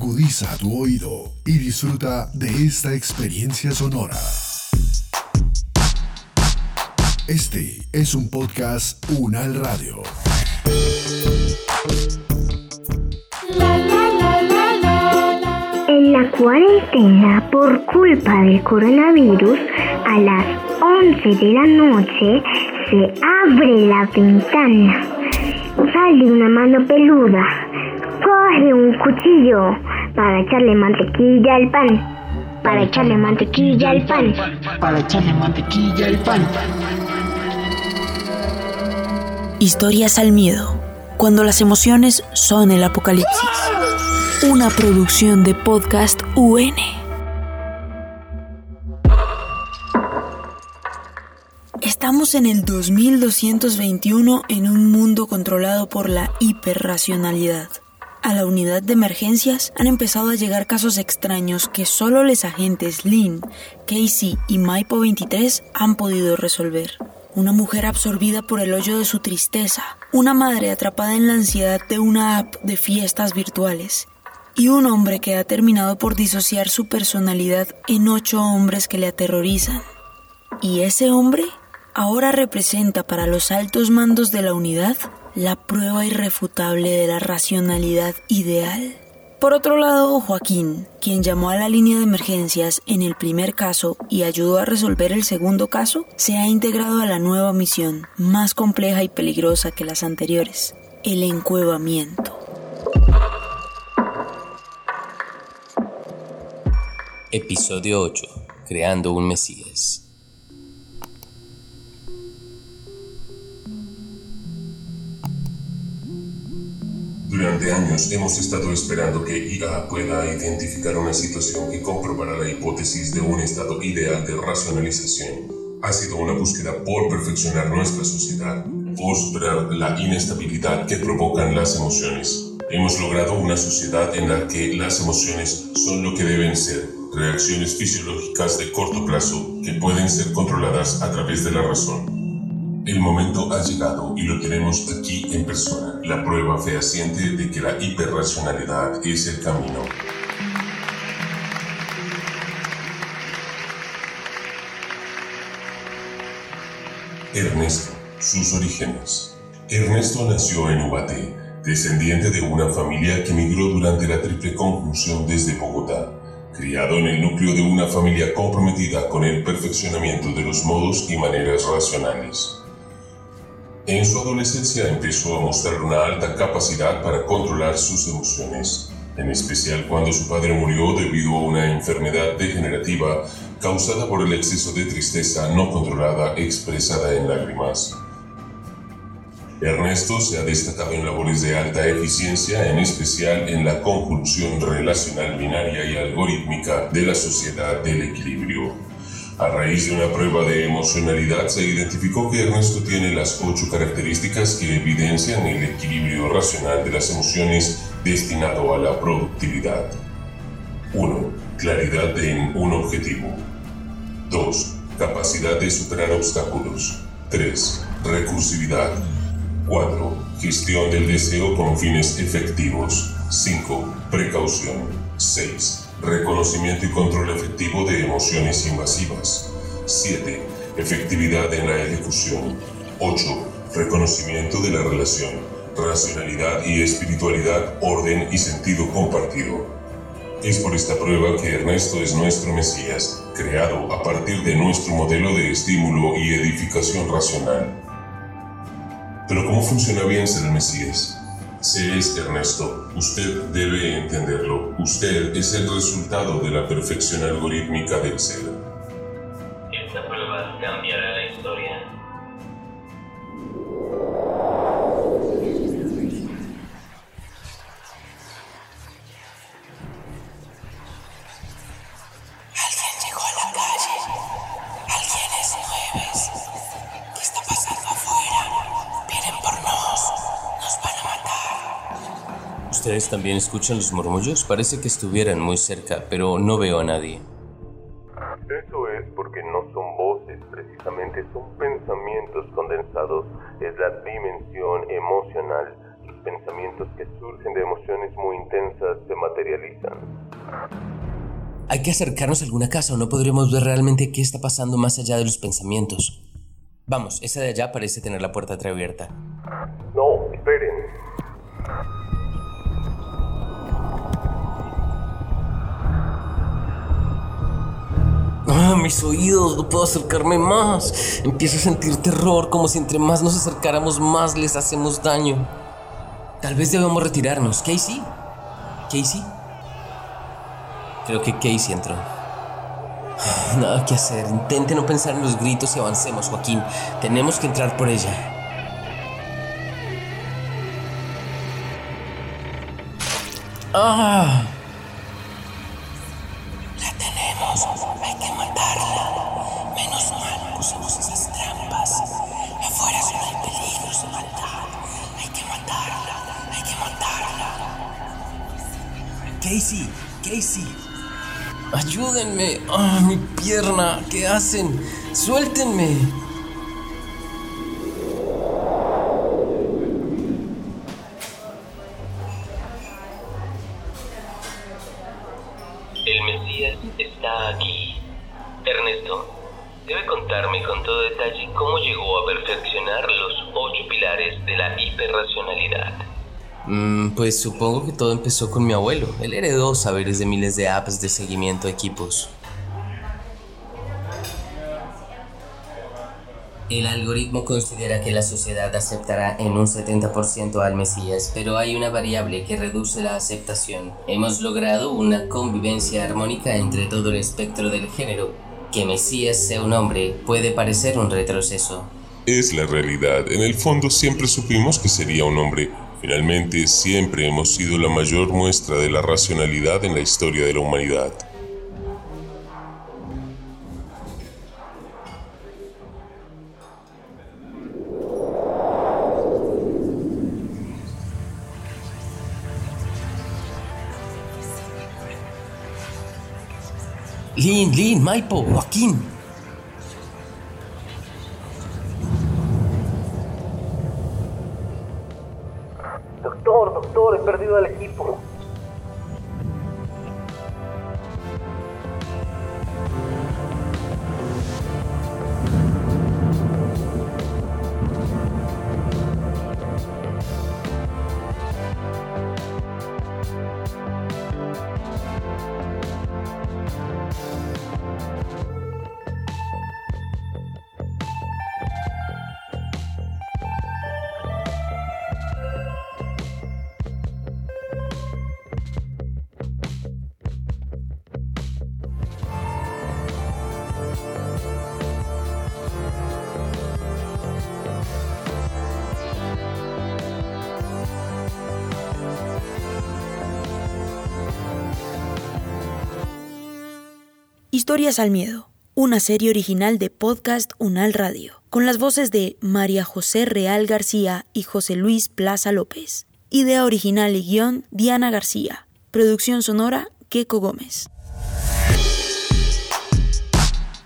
Agudiza tu oído y disfruta de esta experiencia sonora. Este es un podcast Unal Radio. En la cuarentena, por culpa del coronavirus, a las 11 de la noche se abre la ventana. Sale una mano peluda. Coge un cuchillo para echarle mantequilla al pan. Para echarle mantequilla al pan. Para echarle mantequilla al pan. Historias al miedo, cuando las emociones son el apocalipsis. Una producción de podcast UN. Estamos en el 2221 en un mundo controlado por la hiperracionalidad. A la unidad de emergencias han empezado a llegar casos extraños que solo los agentes Lynn, Casey y Maipo 23 han podido resolver. Una mujer absorbida por el hoyo de su tristeza, una madre atrapada en la ansiedad de una app de fiestas virtuales y un hombre que ha terminado por disociar su personalidad en ocho hombres que le aterrorizan. Y ese hombre ahora representa para los altos mandos de la unidad la prueba irrefutable de la racionalidad ideal. Por otro lado, Joaquín, quien llamó a la línea de emergencias en el primer caso y ayudó a resolver el segundo caso, se ha integrado a la nueva misión, más compleja y peligrosa que las anteriores, el encuevamiento. Episodio 8. Creando un Mesías. Hemos estado esperando que IA pueda identificar una situación que comprobará la hipótesis de un estado ideal de racionalización. Ha sido una búsqueda por perfeccionar nuestra sociedad, por superar la inestabilidad que provocan las emociones. Hemos logrado una sociedad en la que las emociones son lo que deben ser, reacciones fisiológicas de corto plazo que pueden ser controladas a través de la razón. El momento ha llegado y lo tenemos aquí en persona, la prueba fehaciente de que la hiperracionalidad es el camino. Ernesto, sus orígenes. Ernesto nació en Ubaté, descendiente de una familia que migró durante la triple conjunción desde Bogotá, criado en el núcleo de una familia comprometida con el perfeccionamiento de los modos y maneras racionales. En su adolescencia empezó a mostrar una alta capacidad para controlar sus emociones, en especial cuando su padre murió debido a una enfermedad degenerativa causada por el exceso de tristeza no controlada expresada en lágrimas. Ernesto se ha destacado en labores de alta eficiencia, en especial en la conjunción relacional binaria y algorítmica de la sociedad del equilibrio. A raíz de una prueba de emocionalidad se identificó que Ernesto tiene las ocho características que evidencian el equilibrio racional de las emociones destinado a la productividad. 1. Claridad en un objetivo. 2. Capacidad de superar obstáculos. 3. Recursividad. 4. Gestión del deseo con fines efectivos. 5. Precaución. 6. Reconocimiento y control efectivo de emociones invasivas. 7. Efectividad en la ejecución. 8. Reconocimiento de la relación. Racionalidad y espiritualidad, orden y sentido compartido. Es por esta prueba que Ernesto es nuestro Mesías, creado a partir de nuestro modelo de estímulo y edificación racional. Pero ¿cómo funciona bien ser el Mesías? Se es Ernesto, usted debe entenderlo. Usted es el resultado de la perfección algorítmica del ser. ¿Ustedes también escuchan los murmullos? Parece que estuvieran muy cerca, pero no veo a nadie. Eso es porque no son voces, precisamente son pensamientos condensados. Es la dimensión emocional. Los pensamientos que surgen de emociones muy intensas se materializan. Hay que acercarnos a alguna casa o no podremos ver realmente qué está pasando más allá de los pensamientos. Vamos, esa de allá parece tener la puerta entreabierta. Mis oídos, no puedo acercarme más. Empiezo a sentir terror, como si entre más nos acercáramos más les hacemos daño. Tal vez debemos retirarnos. ¿Casey? ¿Casey? Creo que Casey entró. Nada que hacer. Intente no pensar en los gritos y avancemos, Joaquín. Tenemos que entrar por ella. ¡Ah! Casey, Casey. Ayúdenme. Ah, mi pierna. ¿Qué hacen? Suéltenme. El Mesías está aquí. Ernesto, debe contarme con todo detalle cómo llegó a perfeccionar los ocho pilares de la hiperracionalidad. Mm, pues supongo que todo empezó con mi abuelo. Él heredó saberes de miles de apps de seguimiento de equipos. El algoritmo considera que la sociedad aceptará en un 70% al Mesías, pero hay una variable que reduce la aceptación. Hemos logrado una convivencia armónica entre todo el espectro del género. Que Mesías sea un hombre puede parecer un retroceso. Es la realidad. En el fondo siempre supimos que sería un hombre. Finalmente, siempre hemos sido la mayor muestra de la racionalidad en la historia de la humanidad. Lin, Lin, Maipo, Joaquín. Doctor, doctor, he perdido al equipo. Historias al Miedo, una serie original de Podcast Unal Radio, con las voces de María José Real García y José Luis Plaza López. Idea original y guion Diana García. Producción sonora Keco Gómez.